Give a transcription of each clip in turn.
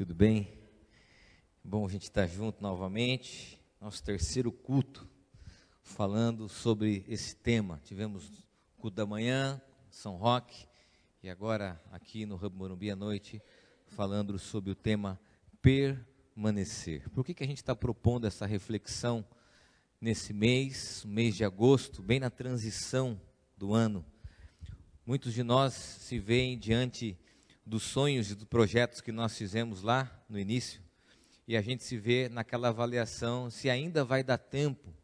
Tudo bem? Bom a gente estar junto novamente. Nosso terceiro culto, falando sobre esse tema. Tivemos culto da manhã, São Roque, e agora aqui no Hub Morumbi à noite, falando sobre o tema permanecer. Por que, que a gente está propondo essa reflexão nesse mês, mês de agosto, bem na transição do ano? Muitos de nós se veem diante dos sonhos e dos projetos que nós fizemos lá no início, e a gente se vê naquela avaliação se ainda vai dar tempo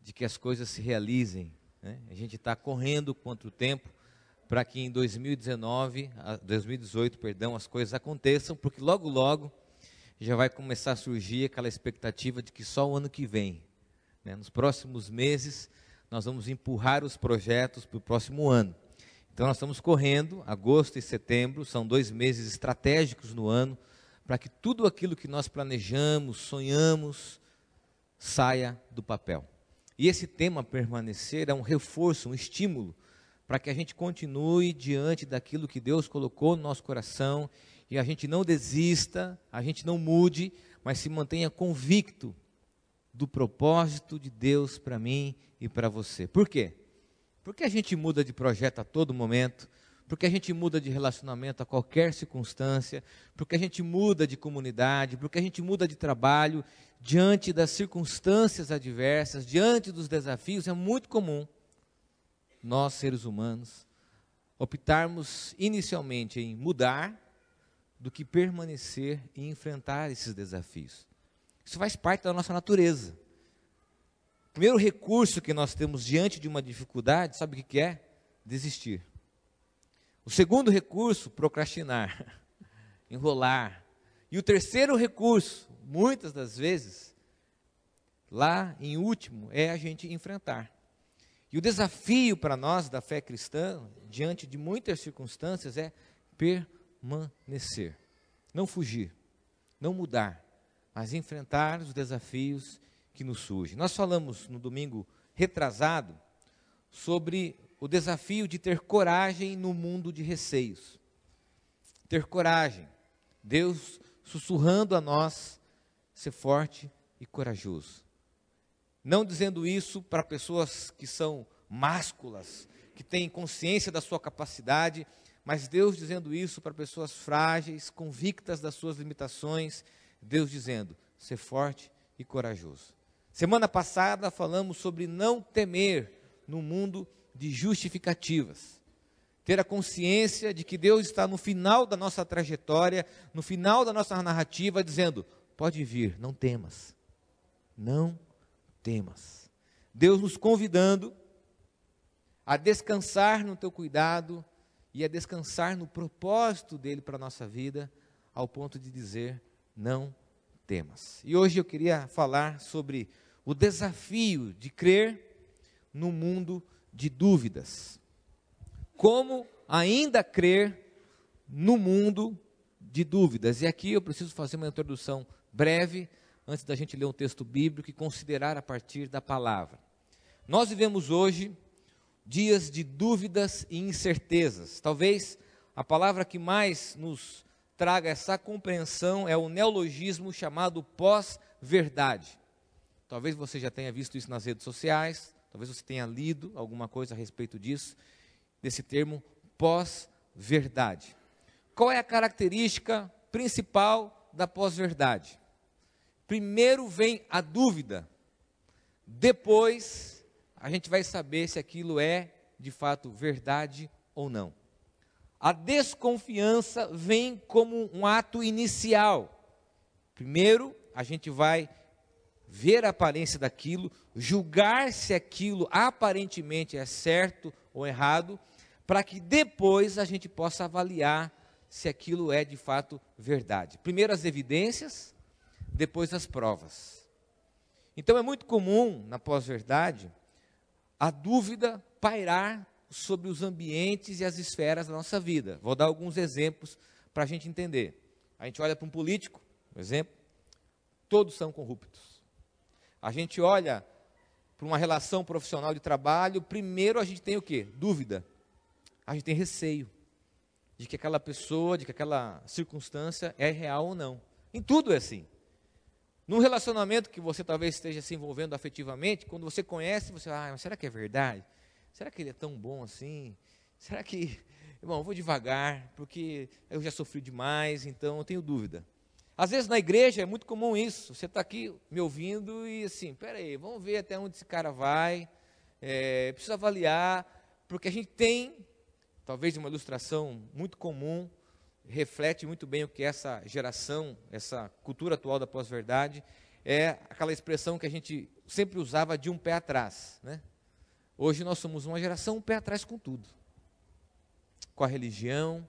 de que as coisas se realizem. Né? A gente está correndo contra o tempo para que em 2019, 2018, perdão, as coisas aconteçam, porque logo logo já vai começar a surgir aquela expectativa de que só o ano que vem, né? nos próximos meses, nós vamos empurrar os projetos para o próximo ano. Então, nós estamos correndo, agosto e setembro, são dois meses estratégicos no ano, para que tudo aquilo que nós planejamos, sonhamos, saia do papel. E esse tema permanecer é um reforço, um estímulo, para que a gente continue diante daquilo que Deus colocou no nosso coração e a gente não desista, a gente não mude, mas se mantenha convicto do propósito de Deus para mim e para você. Por quê? Porque a gente muda de projeto a todo momento, porque a gente muda de relacionamento a qualquer circunstância, porque a gente muda de comunidade, porque a gente muda de trabalho, diante das circunstâncias adversas, diante dos desafios, é muito comum nós, seres humanos, optarmos inicialmente em mudar do que permanecer e enfrentar esses desafios. Isso faz parte da nossa natureza. O primeiro recurso que nós temos diante de uma dificuldade, sabe o que é? Desistir. O segundo recurso, procrastinar, enrolar. E o terceiro recurso, muitas das vezes, lá em último, é a gente enfrentar. E o desafio para nós da fé cristã, diante de muitas circunstâncias, é permanecer. Não fugir, não mudar, mas enfrentar os desafios que nos surge. Nós falamos no domingo retrasado sobre o desafio de ter coragem no mundo de receios. Ter coragem. Deus sussurrando a nós ser forte e corajoso. Não dizendo isso para pessoas que são másculas, que têm consciência da sua capacidade, mas Deus dizendo isso para pessoas frágeis, convictas das suas limitações. Deus dizendo: ser forte e corajoso. Semana passada falamos sobre não temer no mundo de justificativas. Ter a consciência de que Deus está no final da nossa trajetória, no final da nossa narrativa, dizendo: pode vir, não temas. Não temas. Deus nos convidando a descansar no teu cuidado e a descansar no propósito dele para a nossa vida, ao ponto de dizer: não temas. E hoje eu queria falar sobre o desafio de crer no mundo de dúvidas. Como ainda crer no mundo de dúvidas? E aqui eu preciso fazer uma introdução breve, antes da gente ler um texto bíblico e considerar a partir da palavra. Nós vivemos hoje dias de dúvidas e incertezas. Talvez a palavra que mais nos traga essa compreensão é o neologismo chamado pós-verdade. Talvez você já tenha visto isso nas redes sociais, talvez você tenha lido alguma coisa a respeito disso, desse termo pós-verdade. Qual é a característica principal da pós-verdade? Primeiro vem a dúvida, depois a gente vai saber se aquilo é de fato verdade ou não. A desconfiança vem como um ato inicial. Primeiro, a gente vai ver a aparência daquilo, julgar se aquilo aparentemente é certo ou errado, para que depois a gente possa avaliar se aquilo é de fato verdade. Primeiro as evidências, depois as provas. Então é muito comum na pós-verdade a dúvida pairar sobre os ambientes e as esferas da nossa vida. Vou dar alguns exemplos para a gente entender. A gente olha para um político, por exemplo, todos são corruptos. A gente olha para uma relação profissional de trabalho, primeiro a gente tem o quê? Dúvida. A gente tem receio. de que aquela pessoa, de que aquela circunstância é real ou não. Em tudo é assim. Num relacionamento que você talvez esteja se envolvendo afetivamente, quando você conhece, você, ah, mas será que é verdade? Será que ele é tão bom assim? Será que, irmão, eu vou devagar, porque eu já sofri demais, então eu tenho dúvida. Às vezes na igreja é muito comum isso. Você está aqui me ouvindo e assim, peraí, vamos ver até onde esse cara vai. É, preciso avaliar, porque a gente tem, talvez uma ilustração muito comum, reflete muito bem o que essa geração, essa cultura atual da pós-verdade, é aquela expressão que a gente sempre usava de um pé atrás. Né? Hoje nós somos uma geração um pé atrás com tudo. Com a religião,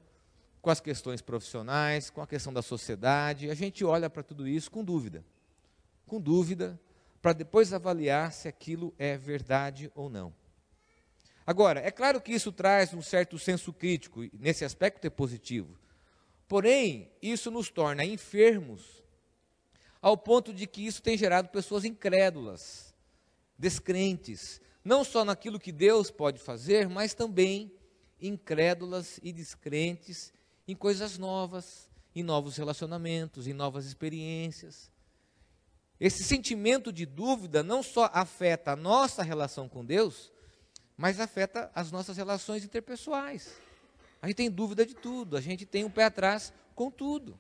com as questões profissionais, com a questão da sociedade. A gente olha para tudo isso com dúvida. Com dúvida, para depois avaliar se aquilo é verdade ou não. Agora, é claro que isso traz um certo senso crítico, nesse aspecto é positivo. Porém, isso nos torna enfermos, ao ponto de que isso tem gerado pessoas incrédulas, descrentes, não só naquilo que Deus pode fazer, mas também incrédulas e descrentes em coisas novas, em novos relacionamentos, em novas experiências. Esse sentimento de dúvida não só afeta a nossa relação com Deus, mas afeta as nossas relações interpessoais. A gente tem dúvida de tudo, a gente tem um pé atrás com tudo.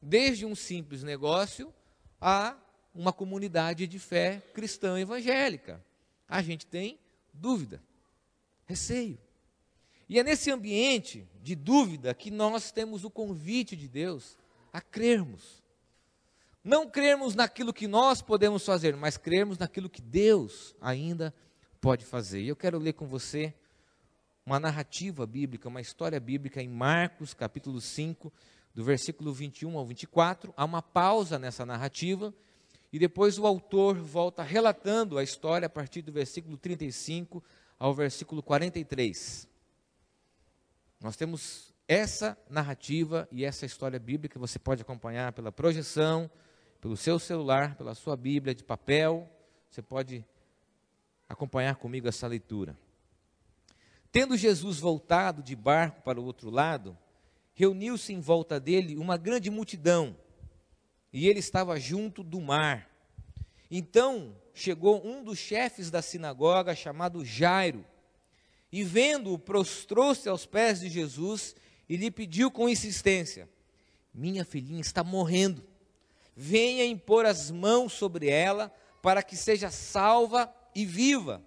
Desde um simples negócio a uma comunidade de fé cristã evangélica. A gente tem dúvida, receio. E é nesse ambiente de dúvida que nós temos o convite de Deus a crermos. Não crermos naquilo que nós podemos fazer, mas crermos naquilo que Deus ainda pode fazer. E eu quero ler com você uma narrativa bíblica, uma história bíblica em Marcos, capítulo 5, do versículo 21 ao 24. Há uma pausa nessa narrativa e depois o autor volta relatando a história a partir do versículo 35 ao versículo 43. Nós temos essa narrativa e essa história bíblica, você pode acompanhar pela projeção, pelo seu celular, pela sua Bíblia de papel, você pode acompanhar comigo essa leitura. Tendo Jesus voltado de barco para o outro lado, reuniu-se em volta dele uma grande multidão, e ele estava junto do mar. Então chegou um dos chefes da sinagoga, chamado Jairo, e vendo-o, prostrou-se aos pés de Jesus e lhe pediu com insistência: Minha filhinha está morrendo. Venha impor as mãos sobre ela para que seja salva e viva.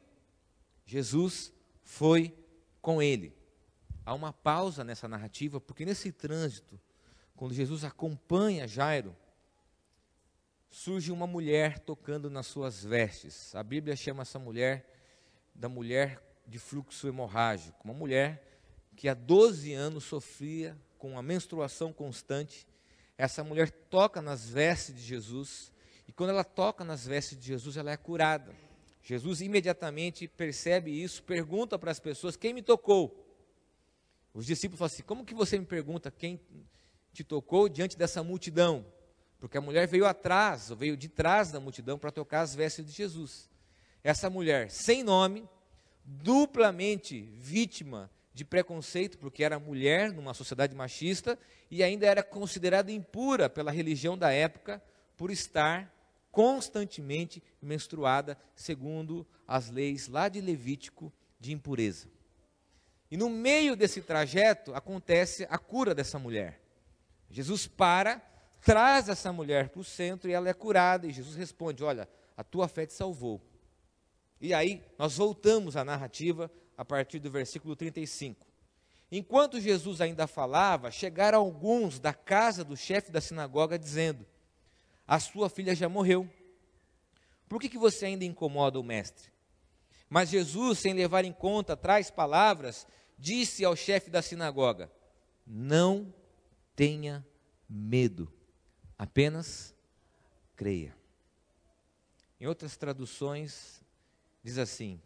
Jesus foi com ele. Há uma pausa nessa narrativa, porque nesse trânsito, quando Jesus acompanha Jairo, surge uma mulher tocando nas suas vestes. A Bíblia chama essa mulher da mulher de fluxo hemorrágico, uma mulher que há 12 anos sofria com uma menstruação constante. Essa mulher toca nas vestes de Jesus, e quando ela toca nas vestes de Jesus, ela é curada. Jesus imediatamente percebe isso, pergunta para as pessoas: quem me tocou? Os discípulos falam assim: como que você me pergunta quem te tocou diante dessa multidão? Porque a mulher veio atrás, veio de trás da multidão para tocar as vestes de Jesus. Essa mulher, sem nome, duplamente vítima de preconceito, porque era mulher numa sociedade machista e ainda era considerada impura pela religião da época por estar constantemente menstruada, segundo as leis lá de Levítico de impureza. E no meio desse trajeto acontece a cura dessa mulher. Jesus para, traz essa mulher para o centro e ela é curada, e Jesus responde: Olha, a tua fé te salvou. E aí nós voltamos à narrativa a partir do versículo 35. Enquanto Jesus ainda falava, chegaram alguns da casa do chefe da sinagoga dizendo: A sua filha já morreu. Por que, que você ainda incomoda o mestre? Mas Jesus, sem levar em conta tais palavras, disse ao chefe da sinagoga: Não tenha medo, apenas creia. Em outras traduções, diz assim: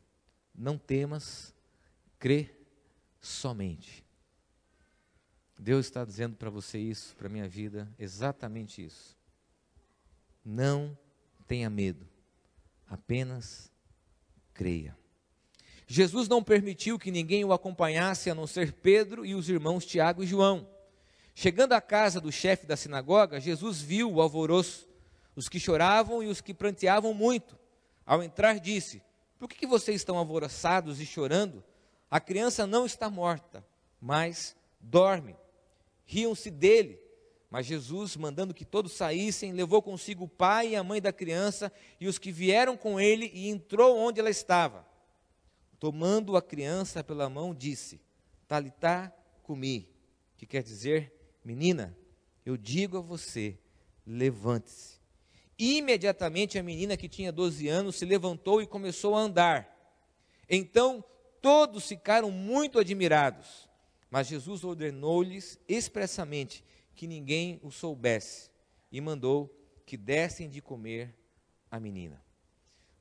Não temas, crê somente. Deus está dizendo para você isso, para a minha vida, exatamente isso. Não tenha medo, apenas creia. Jesus não permitiu que ninguém o acompanhasse a não ser Pedro e os irmãos Tiago e João. Chegando à casa do chefe da sinagoga, Jesus viu o alvoroço, os que choravam e os que pranteavam muito. Ao entrar, disse: Por que, que vocês estão alvoroçados e chorando? A criança não está morta, mas dorme. Riam-se dele. Mas Jesus, mandando que todos saíssem, levou consigo o pai e a mãe da criança e os que vieram com ele e entrou onde ela estava. Tomando a criança pela mão, disse: Talitá cumi, que quer dizer, menina, eu digo a você, levante-se. Imediatamente a menina que tinha 12 anos se levantou e começou a andar. Então todos ficaram muito admirados. Mas Jesus ordenou-lhes expressamente que ninguém o soubesse e mandou que dessem de comer a menina.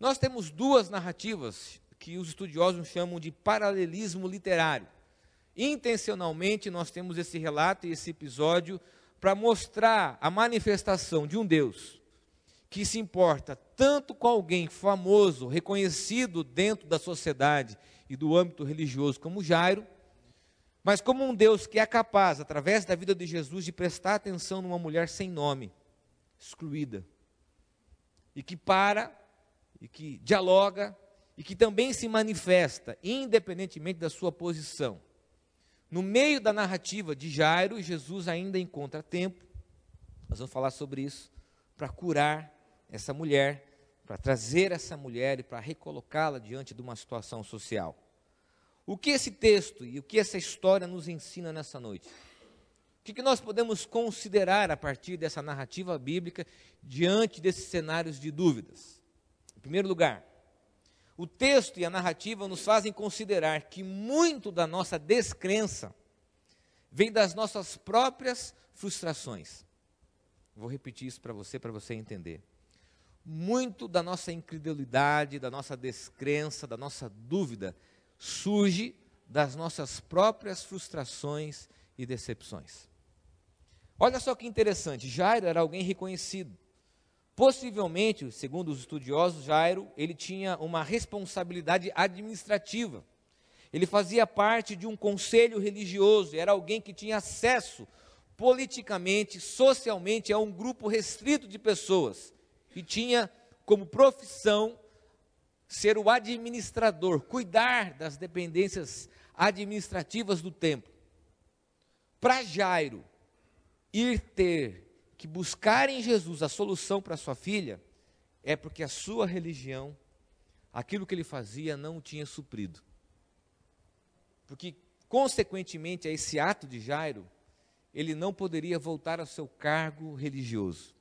Nós temos duas narrativas que os estudiosos chamam de paralelismo literário. Intencionalmente, nós temos esse relato e esse episódio para mostrar a manifestação de um Deus que se importa tanto com alguém famoso, reconhecido dentro da sociedade e do âmbito religioso, como Jairo, mas como um Deus que é capaz, através da vida de Jesus, de prestar atenção numa mulher sem nome, excluída, e que para, e que dialoga, e que também se manifesta, independentemente da sua posição. No meio da narrativa de Jairo, Jesus ainda encontra tempo, nós vamos falar sobre isso, para curar essa mulher, para trazer essa mulher e para recolocá-la diante de uma situação social. O que esse texto e o que essa história nos ensina nessa noite? O que, nós podemos considerar a partir dessa narrativa bíblica diante desses cenários de dúvidas? Em primeiro lugar, o texto e a narrativa nos fazem considerar que muito da nossa descrença vem das nossas próprias frustrações. Vou repetir isso para você, para você entender. Muito da nossa incredulidade, da nossa descrença, da nossa dúvida surge das nossas próprias frustrações e decepções. Olha só que interessante, Jairo era alguém reconhecido. Possivelmente, segundo os estudiosos, Jairo, ele tinha uma responsabilidade administrativa. Ele fazia parte de um conselho religioso, era alguém que tinha acesso politicamente, socialmente a um grupo restrito de pessoas e tinha como profissão ser o administrador, cuidar das dependências administrativas do templo. Para Jairo ir ter que buscar em Jesus a solução para sua filha, é porque a sua religião, aquilo que ele fazia, não tinha suprido. Porque, consequentemente a esse ato de Jairo, ele não poderia voltar ao seu cargo religioso.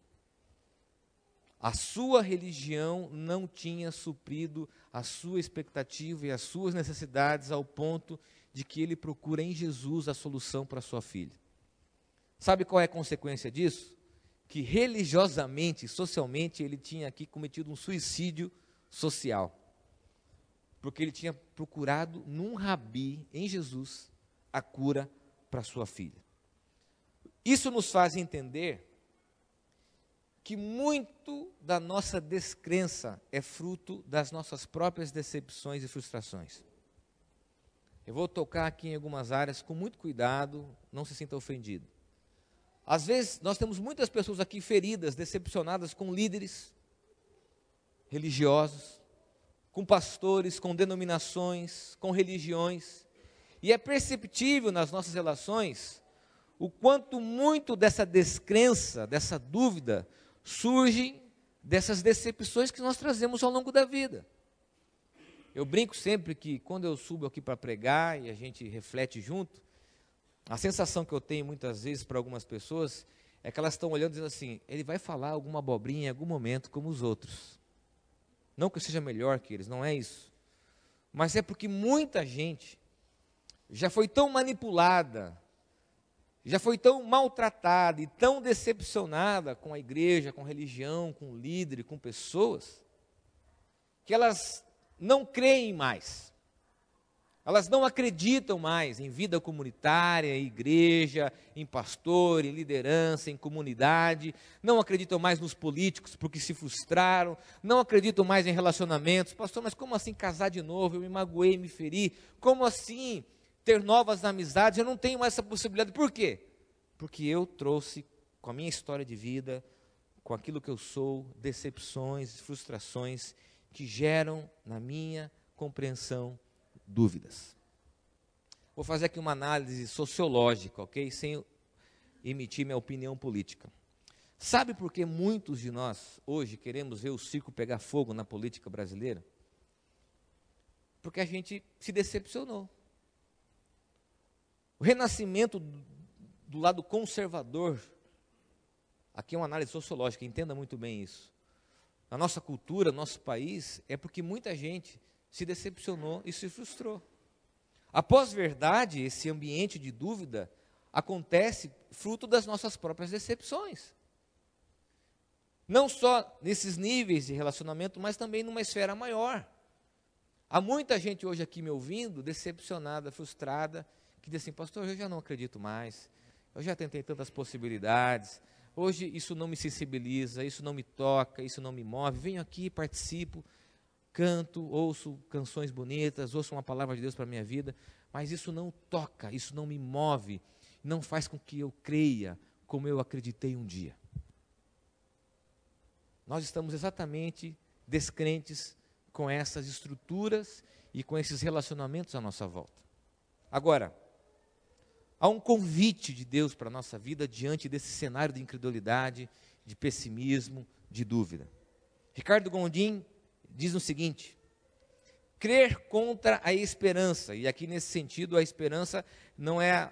A sua religião não tinha suprido a sua expectativa e as suas necessidades ao ponto de que ele procura em Jesus a solução para sua filha. Sabe qual é a consequência disso? Que religiosamente, socialmente, ele tinha aqui cometido um suicídio social. Porque ele tinha procurado num rabi, em Jesus, a cura para sua filha. Isso nos faz entender que muito da nossa descrença é fruto das nossas próprias decepções e frustrações. Eu vou tocar aqui em algumas áreas com muito cuidado, não se sinta ofendido. Às vezes, nós temos muitas pessoas aqui feridas, decepcionadas com líderes religiosos, com pastores, com denominações, com religiões. E é perceptível nas nossas relações o quanto muito dessa descrença, dessa dúvida, surgem dessas decepções que nós trazemos ao longo da vida. Eu brinco sempre que quando eu subo aqui para pregar e a gente reflete junto, a sensação que eu tenho muitas vezes para algumas pessoas é que elas estão olhando dizendo assim: ele vai falar alguma abobrinha em algum momento como os outros. Não que eu seja melhor que eles, não é isso. Mas é porque muita gente já foi tão manipulada já foi tão maltratada e tão decepcionada com a igreja, com a religião, com o líder, com pessoas, que elas não creem mais. Elas não acreditam mais em vida comunitária, em igreja, em pastor, em liderança, em comunidade. Não acreditam mais nos políticos porque se frustraram. Não acreditam mais em relacionamentos. Pastor, mas como assim casar de novo? Eu me magoei, me feri. Como assim ter novas amizades? Eu não tenho essa possibilidade. Por quê? Porque eu trouxe com a minha história de vida, com aquilo que eu sou, decepções, frustrações que geram na minha compreensão dúvidas. Vou fazer aqui uma análise sociológica, ok? Sem emitir minha opinião política. Sabe por que muitos de nós hoje queremos ver o circo pegar fogo na política brasileira? Porque a gente se decepcionou. O renascimento do lado conservador, aqui é uma análise sociológica, entenda muito bem isso. Na nossa cultura, no nosso país, é porque muita gente se decepcionou e se frustrou. A pós-verdade, esse ambiente de dúvida, acontece fruto das nossas próprias decepções. Não só nesses níveis de relacionamento, mas também numa esfera maior. Há muita gente hoje aqui me ouvindo, decepcionada, frustrada, que diz assim: Pastor, eu já não acredito mais, eu já tentei tantas possibilidades, hoje isso não me sensibiliza, isso não me toca, isso não me move. Venho aqui, participo canto, ouço canções bonitas, ouço uma palavra de Deus para a minha vida, mas isso não toca, isso não me move, não faz com que eu creia como eu acreditei um dia. Nós estamos exatamente descrentes com essas estruturas e com esses relacionamentos à nossa volta. Agora, há um convite de Deus para a nossa vida diante desse cenário de incredulidade, de pessimismo, de dúvida. Ricardo Gondim diz o seguinte: crer contra a esperança, e aqui nesse sentido a esperança não é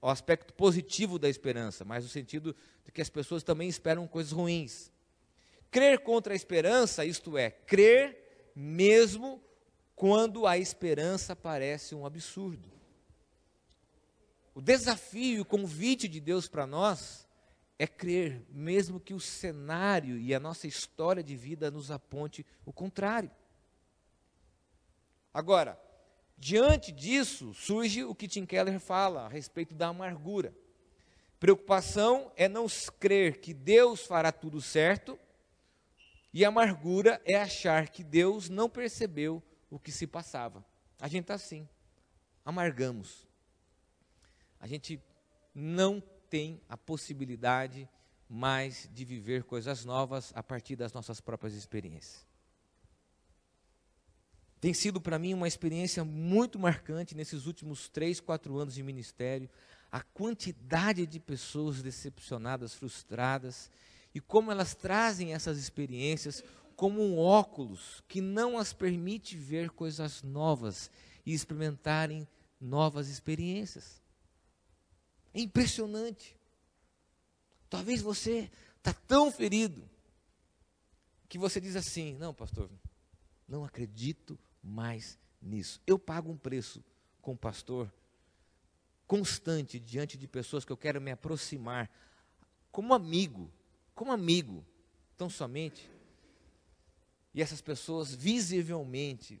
o aspecto positivo da esperança, mas o sentido de que as pessoas também esperam coisas ruins. Crer contra a esperança, isto é, crer mesmo quando a esperança parece um absurdo. O desafio e o convite de Deus para nós é crer, mesmo que o cenário e a nossa história de vida nos aponte o contrário. Agora, diante disso, surge o que Tim Keller fala a respeito da amargura. Preocupação é não crer que Deus fará tudo certo, e amargura é achar que Deus não percebeu o que se passava. A gente está assim, amargamos. A gente não tem a possibilidade mais de viver coisas novas a partir das nossas próprias experiências. Tem sido para mim uma experiência muito marcante nesses últimos três, quatro anos de ministério, a quantidade de pessoas decepcionadas, frustradas, e como elas trazem essas experiências como um óculos que não as permite ver coisas novas e experimentarem novas experiências. É impressionante. Talvez você está tão ferido que você diz assim: não, pastor, não acredito mais nisso. Eu pago um preço com o pastor constante diante de pessoas que eu quero me aproximar como amigo, como amigo, tão somente. E essas pessoas visivelmente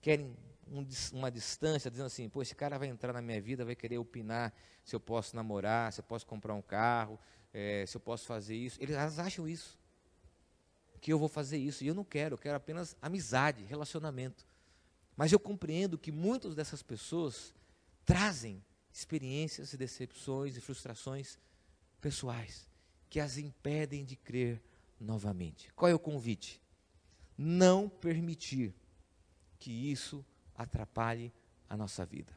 querem um, uma distância, dizendo assim: pô, esse cara vai entrar na minha vida, vai querer opinar se eu posso namorar, se eu posso comprar um carro, é, se eu posso fazer isso. Eles acham isso. Que eu vou fazer isso. E eu não quero, eu quero apenas amizade, relacionamento. Mas eu compreendo que muitas dessas pessoas trazem experiências e decepções e frustrações pessoais que as impedem de crer novamente. Qual é o convite? Não permitir que isso atrapalhe a nossa vida.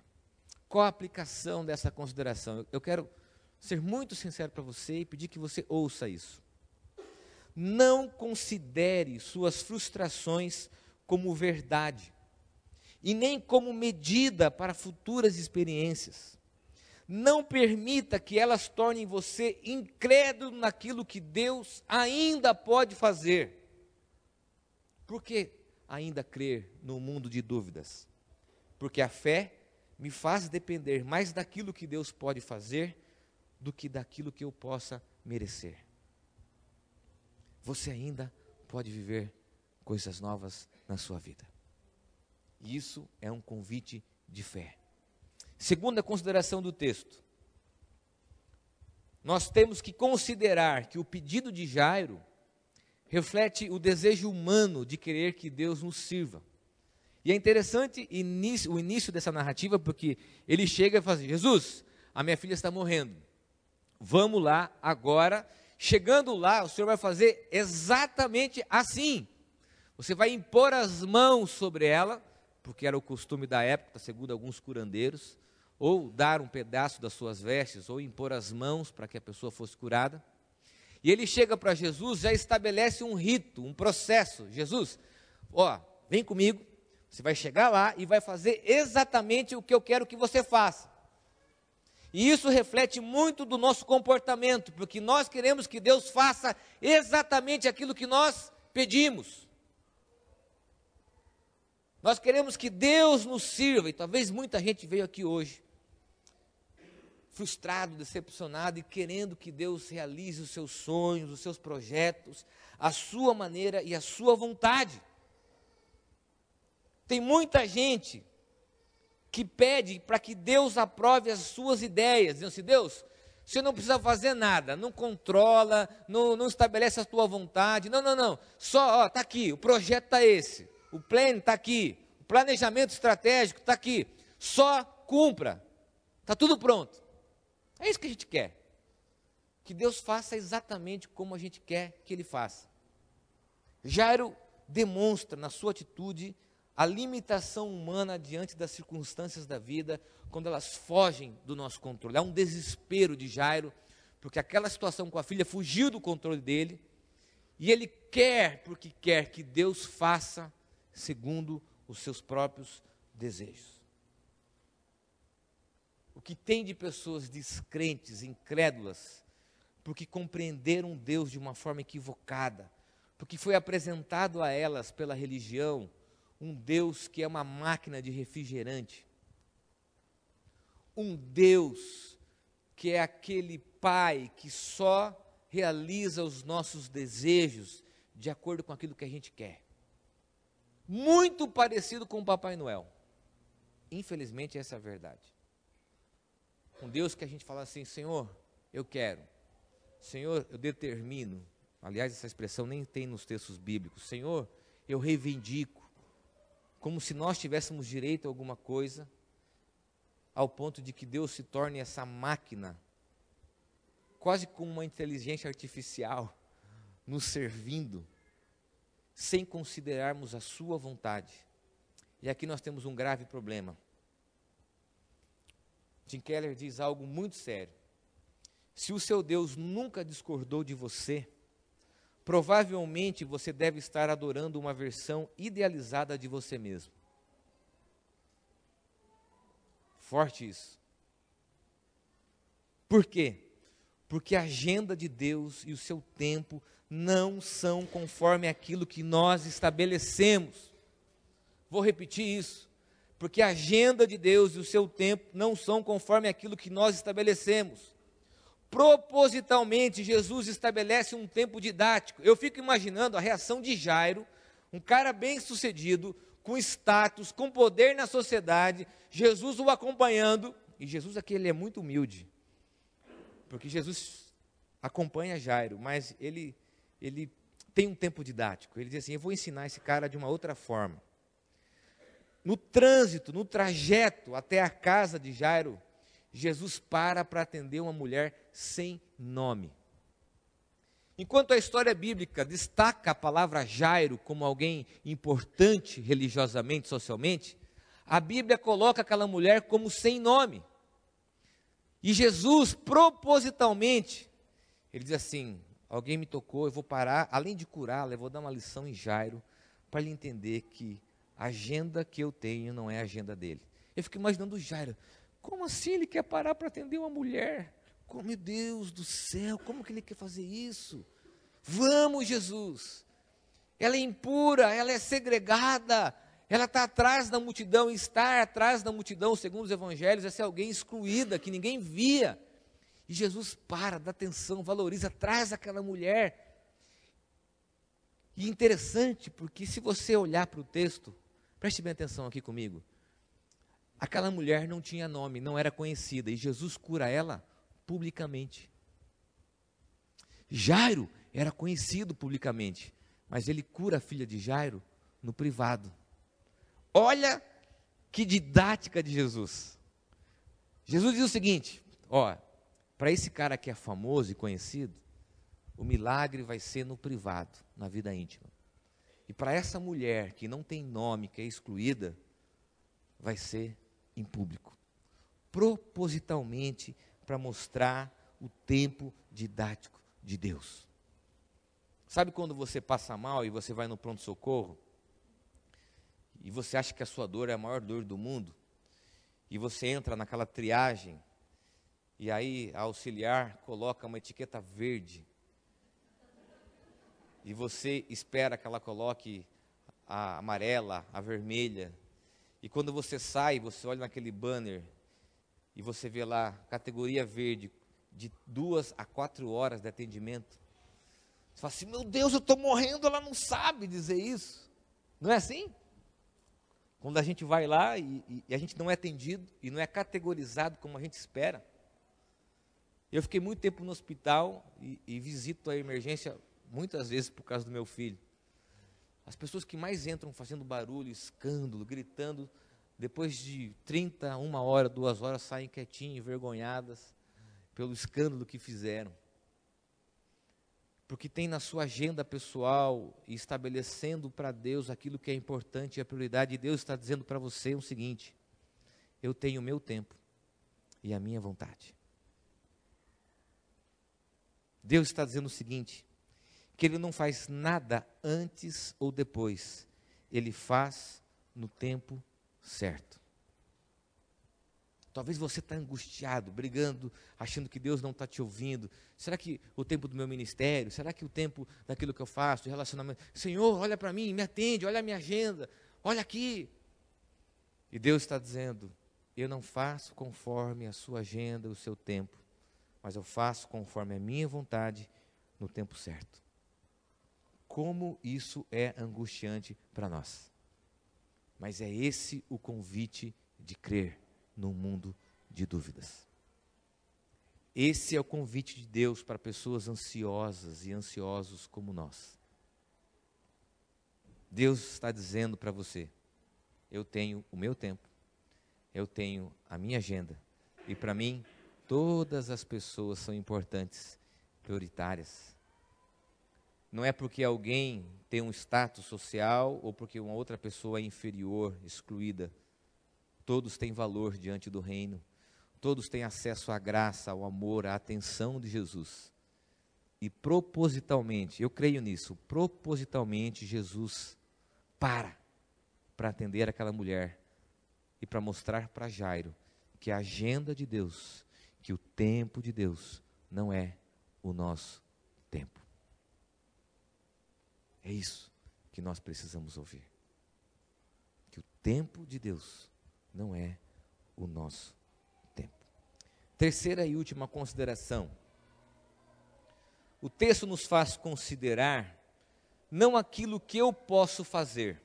Qual a aplicação dessa consideração? Eu quero ser muito sincero para você e pedir que você ouça isso. Não considere suas frustrações como verdade e nem como medida para futuras experiências. Não permita que elas tornem você incrédulo naquilo que Deus ainda pode fazer. Por que ainda crer no mundo de dúvidas? Porque a fé me faz depender mais daquilo que Deus pode fazer do que daquilo que eu possa merecer. Você ainda pode viver coisas novas na sua vida. E isso é um convite de fé. Segunda consideração do texto. Nós temos que considerar que o pedido de Jairo reflete o desejo humano de querer que Deus nos sirva. E é interessante o início dessa narrativa, porque ele chega e fala assim: Jesus, a minha filha está morrendo. Vamos lá agora. Chegando lá, o Senhor vai fazer exatamente assim. Você vai impor as mãos sobre ela, porque era o costume da época, segundo alguns curandeiros, ou dar um pedaço das suas vestes, ou impor as mãos para que a pessoa fosse curada. E ele chega para Jesus, já estabelece um rito, um processo. Jesus, ó, vem comigo, você vai chegar lá e vai fazer exatamente o que eu quero que você faça. E isso reflete muito do nosso comportamento, porque nós queremos que Deus faça exatamente aquilo que nós pedimos. Nós queremos que Deus nos sirva, e talvez muita gente veio aqui hoje frustrado, decepcionado e querendo que Deus realize os seus sonhos, os seus projetos, a sua maneira e a sua vontade. Tem muita gente que pede para que Deus aprove as suas ideias, dizendo assim: Deus, você não precisa fazer nada, não controla, não, não estabelece a tua vontade, não, não, não, só, está aqui, o projeto está esse, o plano está aqui, o planejamento estratégico está aqui, só cumpra, está tudo pronto. É isso que a gente quer. Que Deus faça exatamente como a gente quer que Ele faça. Jairo demonstra na sua atitude a limitação humana diante das circunstâncias da vida, quando elas fogem do nosso controle. Há um desespero de Jairo, porque aquela situação com a filha fugiu do controle dele, e ele quer, porque quer que Deus faça segundo os seus próprios desejos o que tem de pessoas descrentes, incrédulas, porque compreenderam Deus de uma forma equivocada, porque foi apresentado a elas pela religião um Deus que é uma máquina de refrigerante, um Deus que é aquele Pai que só realiza os nossos desejos de acordo com aquilo que a gente quer. Muito parecido com o Papai Noel. Infelizmente, essa é a verdade. Um Deus que a gente fala assim, Senhor, eu quero. Senhor, eu determino. Aliás, essa expressão nem tem nos textos bíblicos. Senhor, eu reivindico. Como se nós tivéssemos direito a alguma coisa, ao ponto de que Deus se torne essa máquina, quase como uma inteligência artificial, nos servindo, sem considerarmos a Sua vontade. E aqui nós temos um grave problema. Tim Keller diz algo muito sério. Se o seu Deus nunca discordou de você, provavelmente você deve estar adorando uma versão idealizada de você mesmo. Forte isso. Por quê? Porque a agenda de Deus e o seu tempo não são conforme aquilo que nós estabelecemos. Vou repetir isso porque a agenda de Deus e o seu tempo não são conforme aquilo que nós estabelecemos. Propositalmente, Jesus estabelece um tempo didático. Eu fico imaginando a reação de Jairo, um cara bem sucedido, com status, com poder na sociedade, Jesus o acompanhando, e Jesus aqui ele é muito humilde, porque Jesus acompanha Jairo, mas ele, ele tem um tempo didático. Ele diz assim: Eu vou ensinar esse cara de uma outra forma no trânsito, no trajeto até a casa de Jairo, Jesus para para atender uma mulher sem nome. Enquanto a história bíblica destaca a palavra Jairo como alguém importante religiosamente, socialmente, a Bíblia coloca aquela mulher como sem nome. E Jesus, propositalmente, ele diz assim: alguém me tocou, eu vou parar, além de curá-la, eu vou dar uma lição em Jairo, para ele entender que a agenda que eu tenho não é a agenda dele. Eu fico imaginando o Jairo. Como assim ele quer parar para atender uma mulher? Oh, meu Deus do céu, como que ele quer fazer isso? Vamos, Jesus. Ela é impura, ela é segregada, ela está atrás da multidão, estar atrás da multidão, segundo os evangelhos, é ser alguém excluída, que ninguém via. E Jesus para, dá atenção, valoriza, traz aquela mulher. E interessante, porque se você olhar para o texto, Preste bem atenção aqui comigo. Aquela mulher não tinha nome, não era conhecida, e Jesus cura ela publicamente. Jairo era conhecido publicamente, mas ele cura a filha de Jairo no privado. Olha que didática de Jesus. Jesus diz o seguinte: ó, para esse cara que é famoso e conhecido, o milagre vai ser no privado, na vida íntima. E para essa mulher que não tem nome, que é excluída, vai ser em público. Propositalmente para mostrar o tempo didático de Deus. Sabe quando você passa mal e você vai no pronto-socorro? E você acha que a sua dor é a maior dor do mundo? E você entra naquela triagem, e aí a auxiliar coloca uma etiqueta verde e você espera que ela coloque a amarela, a vermelha, e quando você sai, você olha naquele banner e você vê lá categoria verde de duas a quatro horas de atendimento. Você fala assim: meu Deus, eu estou morrendo, ela não sabe dizer isso. Não é assim? Quando a gente vai lá e, e, e a gente não é atendido e não é categorizado como a gente espera. Eu fiquei muito tempo no hospital e, e visito a emergência muitas vezes por causa do meu filho. As pessoas que mais entram fazendo barulho, escândalo, gritando, depois de 30, uma hora, duas horas, saem quietinhas, envergonhadas pelo escândalo que fizeram. Porque tem na sua agenda pessoal estabelecendo para Deus aquilo que é importante e a prioridade, e Deus está dizendo para você o seguinte: eu tenho o meu tempo e a minha vontade. Deus está dizendo o seguinte: que ele não faz nada antes ou depois, ele faz no tempo certo. Talvez você está angustiado, brigando, achando que Deus não está te ouvindo. Será que o tempo do meu ministério? Será que o tempo daquilo que eu faço, de relacionamento? Senhor, olha para mim, me atende, olha a minha agenda, olha aqui. E Deus está dizendo: Eu não faço conforme a sua agenda, o seu tempo, mas eu faço conforme a minha vontade no tempo certo como isso é angustiante para nós. Mas é esse o convite de crer num mundo de dúvidas. Esse é o convite de Deus para pessoas ansiosas e ansiosos como nós. Deus está dizendo para você: eu tenho o meu tempo, eu tenho a minha agenda, e para mim, todas as pessoas são importantes, prioritárias. Não é porque alguém tem um status social ou porque uma outra pessoa é inferior, excluída. Todos têm valor diante do reino. Todos têm acesso à graça, ao amor, à atenção de Jesus. E propositalmente, eu creio nisso, propositalmente Jesus para para atender aquela mulher e para mostrar para Jairo que a agenda de Deus, que o tempo de Deus não é o nosso tempo. É isso que nós precisamos ouvir. Que o tempo de Deus não é o nosso tempo. Terceira e última consideração. O texto nos faz considerar não aquilo que eu posso fazer,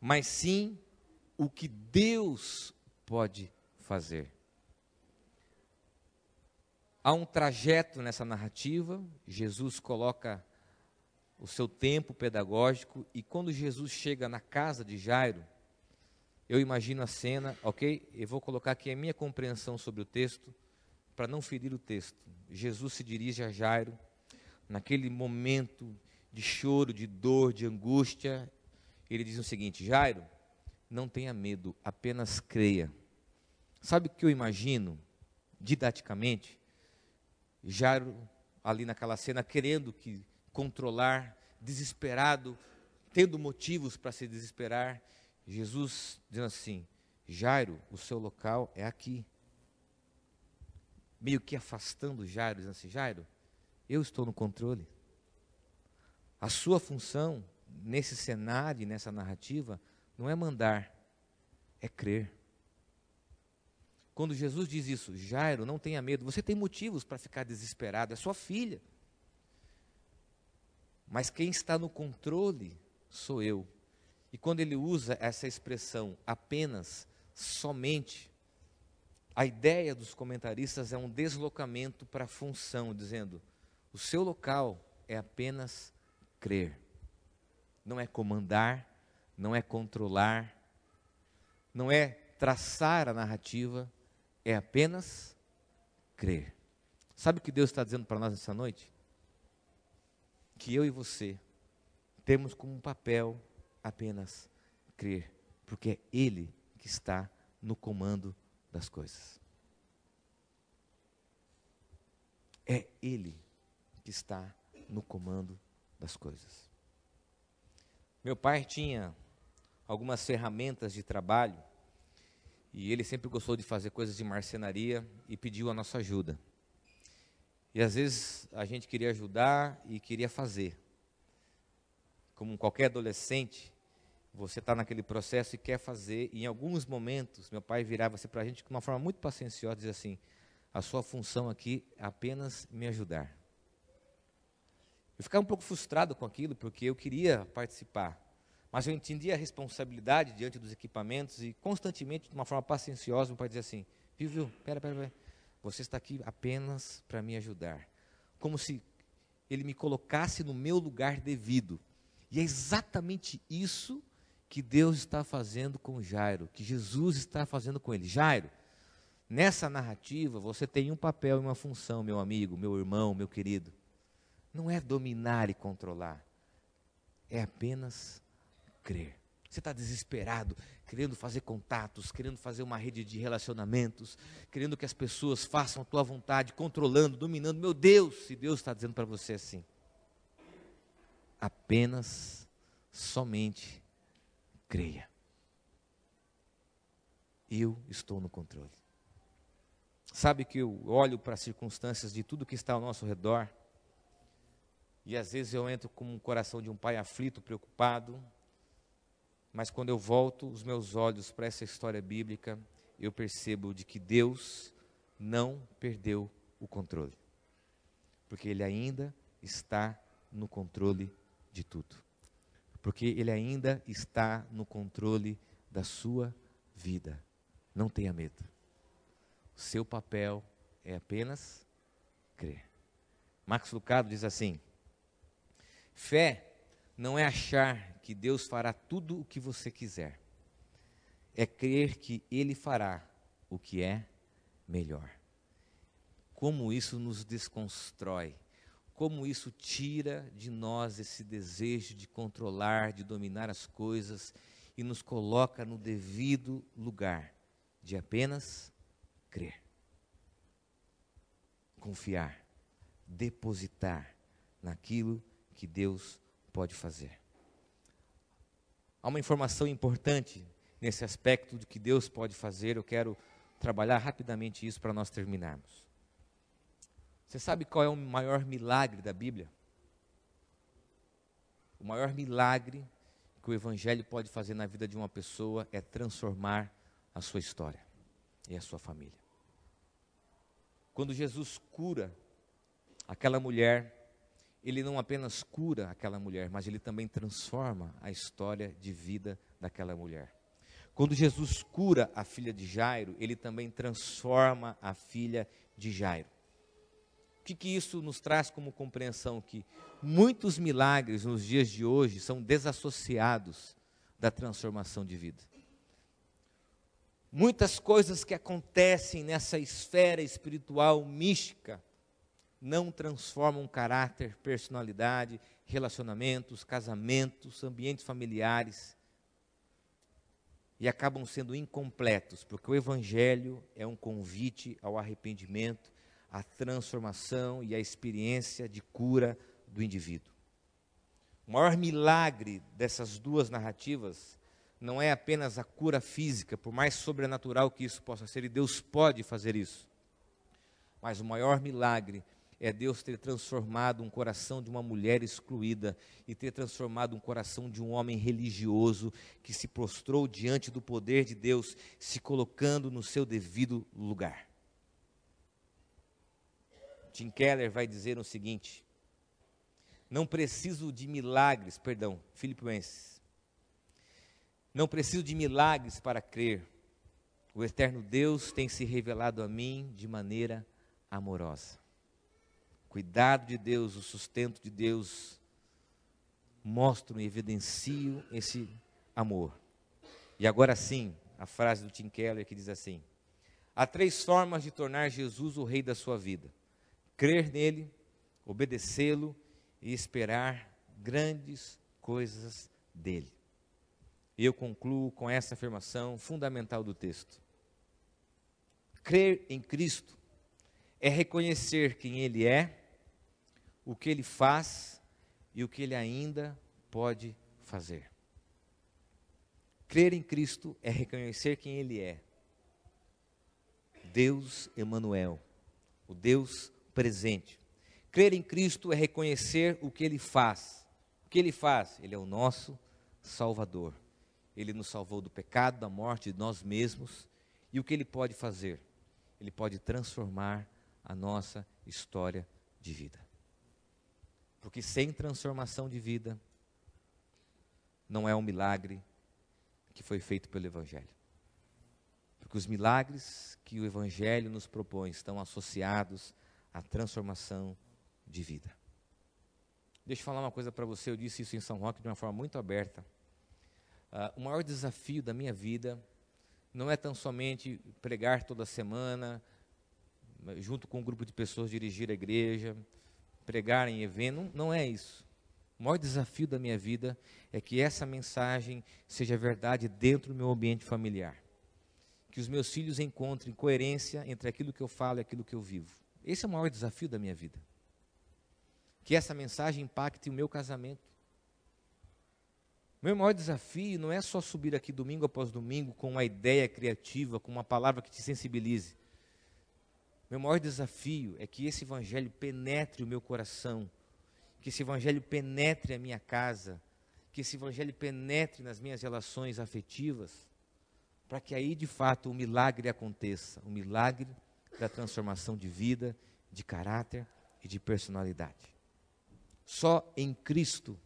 mas sim o que Deus pode fazer. Há um trajeto nessa narrativa, Jesus coloca o seu tempo pedagógico, e quando Jesus chega na casa de Jairo, eu imagino a cena, ok? Eu vou colocar aqui a minha compreensão sobre o texto, para não ferir o texto. Jesus se dirige a Jairo, naquele momento de choro, de dor, de angústia, ele diz o seguinte: Jairo, não tenha medo, apenas creia. Sabe o que eu imagino, didaticamente? Jairo, ali naquela cena, querendo que controlar, desesperado, tendo motivos para se desesperar. Jesus dizendo assim: Jairo, o seu local é aqui. Meio que afastando Jairo, dizendo assim: Jairo, eu estou no controle. A sua função nesse cenário, nessa narrativa, não é mandar, é crer. Quando Jesus diz isso, Jairo, não tenha medo, você tem motivos para ficar desesperado, é sua filha. Mas quem está no controle sou eu. E quando ele usa essa expressão apenas, somente. A ideia dos comentaristas é um deslocamento para a função, dizendo: o seu local é apenas crer. Não é comandar, não é controlar, não é traçar a narrativa, é apenas crer. Sabe o que Deus está dizendo para nós essa noite? Que eu e você temos como papel apenas crer, porque é Ele que está no comando das coisas. É Ele que está no comando das coisas. Meu pai tinha algumas ferramentas de trabalho e ele sempre gostou de fazer coisas de marcenaria e pediu a nossa ajuda. E às vezes a gente queria ajudar e queria fazer. Como qualquer adolescente, você está naquele processo e quer fazer, e em alguns momentos, meu pai virava-se para a gente com uma forma muito pacienciosa, dizia assim: a sua função aqui é apenas me ajudar. Eu ficava um pouco frustrado com aquilo, porque eu queria participar, mas eu entendia a responsabilidade diante dos equipamentos e constantemente, de uma forma pacienciosa, meu pai dizia assim: viu, viu, pera, pera, pera, você está aqui apenas para me ajudar. Como se ele me colocasse no meu lugar devido. E é exatamente isso que Deus está fazendo com Jairo, que Jesus está fazendo com ele. Jairo, nessa narrativa você tem um papel e uma função, meu amigo, meu irmão, meu querido. Não é dominar e controlar, é apenas crer. Você está desesperado, querendo fazer contatos, querendo fazer uma rede de relacionamentos, querendo que as pessoas façam a tua vontade, controlando, dominando. Meu Deus, se Deus está dizendo para você assim, apenas, somente creia. Eu estou no controle. Sabe que eu olho para as circunstâncias de tudo que está ao nosso redor, e às vezes eu entro com o coração de um pai aflito, preocupado, mas quando eu volto os meus olhos para essa história bíblica, eu percebo de que Deus não perdeu o controle. Porque Ele ainda está no controle de tudo porque Ele ainda está no controle da sua vida. Não tenha medo. O seu papel é apenas crer. Max Lucado diz assim: fé não é achar que Deus fará tudo o que você quiser, é crer que Ele fará o que é melhor. Como isso nos desconstrói. Como isso tira de nós esse desejo de controlar, de dominar as coisas e nos coloca no devido lugar de apenas crer, confiar, depositar naquilo que Deus pode fazer. Há uma informação importante nesse aspecto do que Deus pode fazer, eu quero trabalhar rapidamente isso para nós terminarmos. Você sabe qual é o maior milagre da Bíblia? O maior milagre que o Evangelho pode fazer na vida de uma pessoa é transformar a sua história e a sua família. Quando Jesus cura aquela mulher, ele não apenas cura aquela mulher, mas ele também transforma a história de vida daquela mulher. Quando Jesus cura a filha de Jairo, ele também transforma a filha de Jairo. O que, que isso nos traz como compreensão? Que muitos milagres nos dias de hoje são desassociados da transformação de vida. Muitas coisas que acontecem nessa esfera espiritual mística não transformam caráter, personalidade, relacionamentos, casamentos, ambientes familiares e acabam sendo incompletos, porque o Evangelho é um convite ao arrependimento a transformação e a experiência de cura do indivíduo. O maior milagre dessas duas narrativas não é apenas a cura física, por mais sobrenatural que isso possa ser, e Deus pode fazer isso. Mas o maior milagre é Deus ter transformado um coração de uma mulher excluída e ter transformado um coração de um homem religioso que se prostrou diante do poder de Deus, se colocando no seu devido lugar. Tim Keller vai dizer o seguinte: não preciso de milagres, perdão, Filipenses. Não preciso de milagres para crer. O eterno Deus tem se revelado a mim de maneira amorosa. Cuidado de Deus, o sustento de Deus mostram e evidenciam esse amor. E agora sim, a frase do Tim Keller que diz assim: Há três formas de tornar Jesus o rei da sua vida: crer nele, obedecê-lo e esperar grandes coisas dele. E eu concluo com essa afirmação fundamental do texto. Crer em Cristo é reconhecer quem Ele é, o que Ele faz e o que Ele ainda pode fazer. Crer em Cristo é reconhecer quem Ele é. Deus Emanuel, o Deus presente. Crer em Cristo é reconhecer o que Ele faz. O que Ele faz? Ele é o nosso Salvador. Ele nos salvou do pecado, da morte, de nós mesmos. E o que Ele pode fazer? Ele pode transformar a nossa história de vida. Porque sem transformação de vida, não é um milagre que foi feito pelo Evangelho. Porque os milagres que o Evangelho nos propõe estão associados à transformação de vida. Deixa eu falar uma coisa para você, eu disse isso em São Roque de uma forma muito aberta. Uh, o maior desafio da minha vida não é tão somente pregar toda semana, junto com um grupo de pessoas dirigir a igreja, pregar em evento, não, é isso. O maior desafio da minha vida é que essa mensagem seja verdade dentro do meu ambiente familiar. Que os meus filhos encontrem coerência entre aquilo que eu falo e aquilo que eu vivo. Esse é o maior desafio da minha vida. Que essa mensagem impacte o meu casamento meu maior desafio não é só subir aqui domingo após domingo com uma ideia criativa, com uma palavra que te sensibilize. Meu maior desafio é que esse evangelho penetre o meu coração, que esse evangelho penetre a minha casa, que esse evangelho penetre nas minhas relações afetivas, para que aí de fato o milagre aconteça, o milagre da transformação de vida, de caráter e de personalidade. Só em Cristo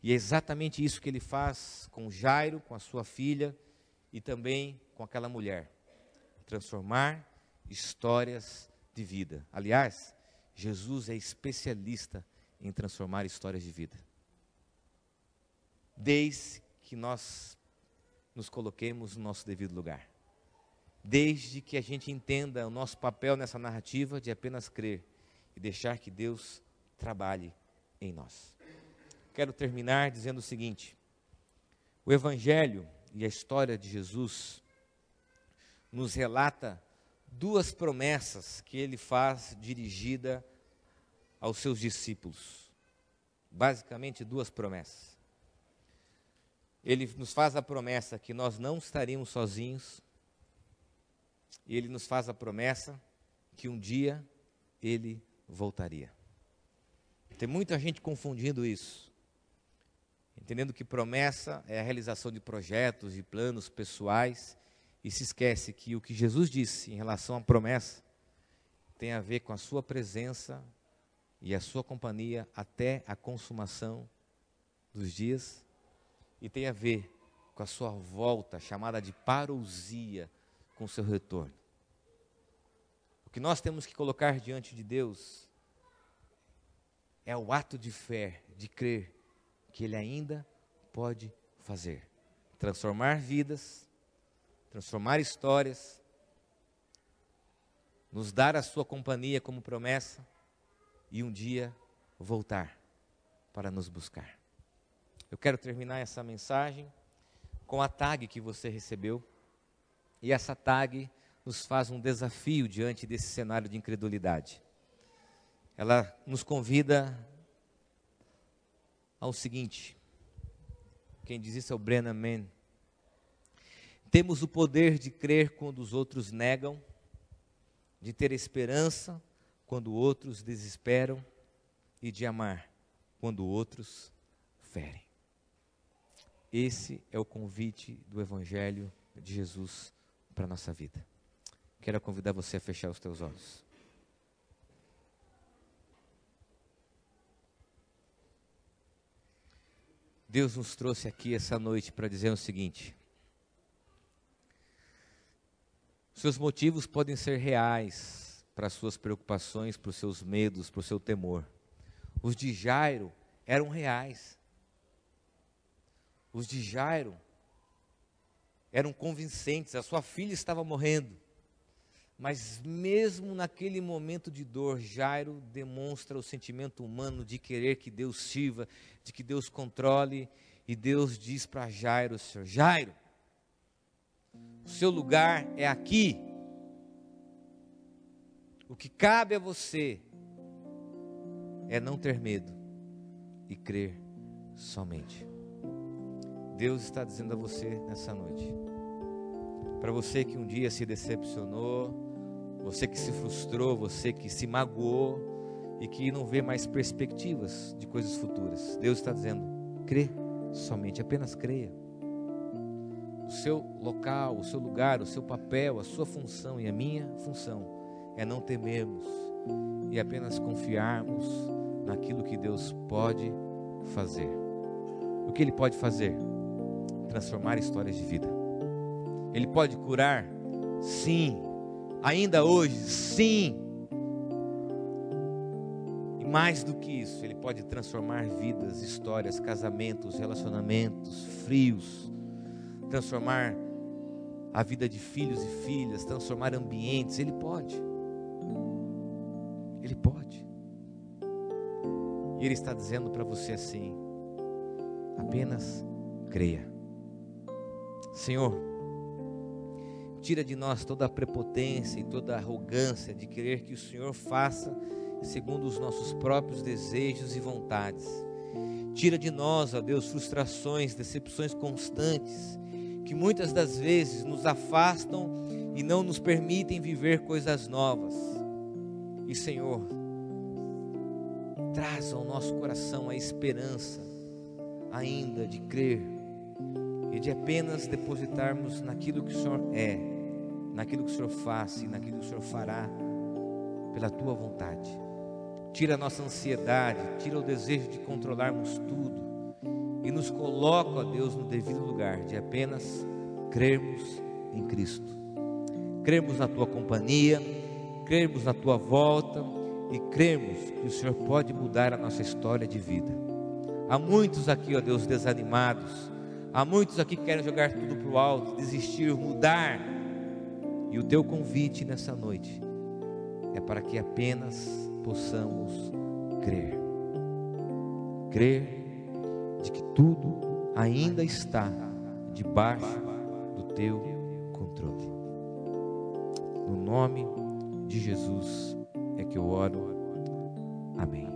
e é exatamente isso que ele faz com Jairo, com a sua filha e também com aquela mulher. Transformar histórias de vida. Aliás, Jesus é especialista em transformar histórias de vida. Desde que nós nos coloquemos no nosso devido lugar. Desde que a gente entenda o nosso papel nessa narrativa de apenas crer e deixar que Deus trabalhe em nós quero terminar dizendo o seguinte: o Evangelho e a história de Jesus nos relata duas promessas que ele faz dirigida aos seus discípulos. Basicamente, duas promessas. Ele nos faz a promessa que nós não estaríamos sozinhos, e ele nos faz a promessa que um dia ele voltaria. Tem muita gente confundindo isso entendendo que promessa é a realização de projetos e planos pessoais, e se esquece que o que Jesus disse em relação à promessa tem a ver com a sua presença e a sua companhia até a consumação dos dias, e tem a ver com a sua volta, chamada de parousia, com o seu retorno. O que nós temos que colocar diante de Deus é o ato de fé, de crer que Ele ainda pode fazer. Transformar vidas, transformar histórias, nos dar a Sua companhia como promessa e um dia voltar para nos buscar. Eu quero terminar essa mensagem com a tag que você recebeu. E essa tag nos faz um desafio diante desse cenário de incredulidade. Ela nos convida ao seguinte: quem diz isso é o Brennan Mann. Temos o poder de crer quando os outros negam, de ter esperança quando outros desesperam e de amar quando outros ferem. Esse é o convite do Evangelho de Jesus para a nossa vida. Quero convidar você a fechar os teus olhos. Deus nos trouxe aqui essa noite para dizer o seguinte: Seus motivos podem ser reais para suas preocupações, para os seus medos, para o seu temor. Os de Jairo eram reais. Os de Jairo eram convincentes, a sua filha estava morrendo. Mas mesmo naquele momento de dor, Jairo demonstra o sentimento humano de querer que Deus sirva, de que Deus controle, e Deus diz para Jairo, Senhor, Jairo, o seu lugar é aqui. O que cabe a você é não ter medo e crer somente. Deus está dizendo a você nessa noite. Para você que um dia se decepcionou, você que se frustrou, você que se magoou e que não vê mais perspectivas de coisas futuras. Deus está dizendo: crê somente, apenas creia. O seu local, o seu lugar, o seu papel, a sua função e a minha função é não temermos e apenas confiarmos naquilo que Deus pode fazer. O que Ele pode fazer? Transformar histórias de vida. Ele pode curar? Sim. Ainda hoje? Sim. E mais do que isso, Ele pode transformar vidas, histórias, casamentos, relacionamentos, frios, transformar a vida de filhos e filhas, transformar ambientes. Ele pode. Ele pode. E Ele está dizendo para você assim: apenas creia. Senhor, tira de nós toda a prepotência e toda a arrogância de querer que o Senhor faça segundo os nossos próprios desejos e vontades. Tira de nós, ó Deus, frustrações, decepções constantes, que muitas das vezes nos afastam e não nos permitem viver coisas novas. E Senhor, traz ao nosso coração a esperança ainda de crer e de apenas depositarmos naquilo que o Senhor é, naquilo que o Senhor faz e naquilo que o Senhor fará pela tua vontade. Tira a nossa ansiedade, tira o desejo de controlarmos tudo e nos coloca, ó Deus, no devido lugar de apenas crermos em Cristo, crermos na tua companhia, crermos na tua volta e crermos que o Senhor pode mudar a nossa história de vida. Há muitos aqui, ó Deus, desanimados, há muitos aqui que querem jogar tudo para o alto, desistir, mudar, e o teu convite nessa noite é para que apenas possamos crer. Crer tudo ainda está debaixo do teu controle. No nome de Jesus é que eu oro. Amém.